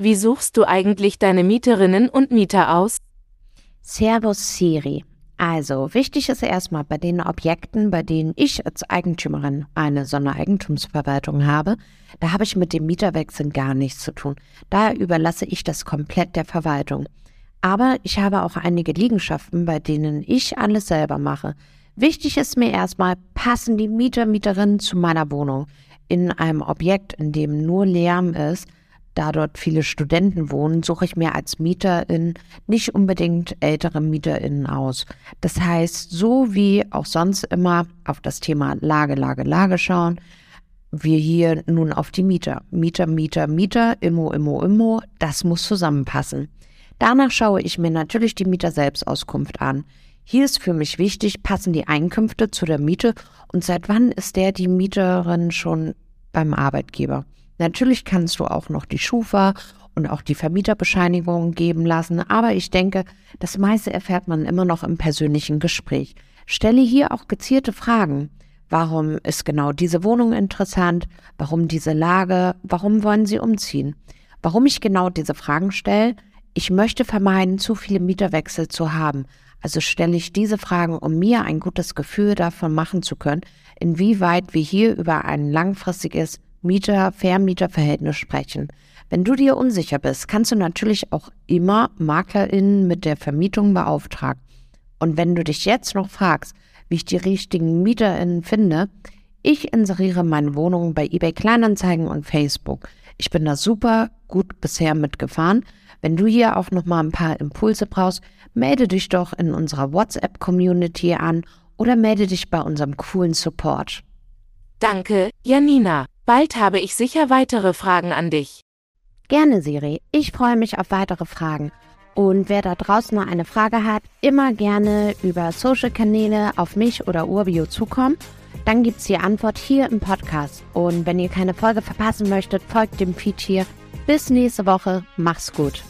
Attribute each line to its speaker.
Speaker 1: wie suchst du eigentlich deine Mieterinnen und Mieter aus?
Speaker 2: Servus Siri. Also, wichtig ist erstmal bei den Objekten, bei denen ich als Eigentümerin eine Sondereigentumsverwaltung habe, da habe ich mit dem Mieterwechsel gar nichts zu tun. Da überlasse ich das komplett der Verwaltung. Aber ich habe auch einige Liegenschaften, bei denen ich alles selber mache. Wichtig ist mir erstmal, passen die Mieter, Mieterinnen zu meiner Wohnung. In einem Objekt, in dem nur Lärm ist, da dort viele Studenten wohnen, suche ich mir als Mieterin nicht unbedingt ältere Mieterinnen aus. Das heißt, so wie auch sonst immer auf das Thema Lage, Lage, Lage schauen, wir hier nun auf die Mieter. Mieter, Mieter, Mieter, Immo, Immo, Immo, das muss zusammenpassen. Danach schaue ich mir natürlich die Mieter-Selbstauskunft an. Hier ist für mich wichtig, passen die Einkünfte zu der Miete und seit wann ist der die Mieterin schon beim Arbeitgeber. Natürlich kannst du auch noch die Schufa und auch die Vermieterbescheinigung geben lassen, aber ich denke, das meiste erfährt man immer noch im persönlichen Gespräch. Stelle hier auch gezielte Fragen. Warum ist genau diese Wohnung interessant? Warum diese Lage? Warum wollen Sie umziehen? Warum ich genau diese Fragen stelle? Ich möchte vermeiden, zu viele Mieterwechsel zu haben. Also stelle ich diese Fragen, um mir ein gutes Gefühl davon machen zu können, inwieweit wir hier über ein langfristiges Mieter-Vermieter-Verhältnis sprechen. Wenn du dir unsicher bist, kannst du natürlich auch immer MaklerInnen mit der Vermietung beauftragen. Und wenn du dich jetzt noch fragst, wie ich die richtigen MieterInnen finde, ich inseriere meine Wohnung bei eBay Kleinanzeigen und Facebook. Ich bin da super gut bisher mitgefahren. Wenn du hier auch noch mal ein paar Impulse brauchst, melde dich doch in unserer WhatsApp-Community an oder melde dich bei unserem coolen Support.
Speaker 1: Danke, Janina. Bald habe ich sicher weitere Fragen an dich.
Speaker 2: Gerne, Siri. Ich freue mich auf weitere Fragen. Und wer da draußen noch eine Frage hat, immer gerne über Social-Kanäle auf mich oder Urbio zukommen. Dann gibt es die Antwort hier im Podcast. Und wenn ihr keine Folge verpassen möchtet, folgt dem Feed hier. Bis nächste Woche. Mach's gut.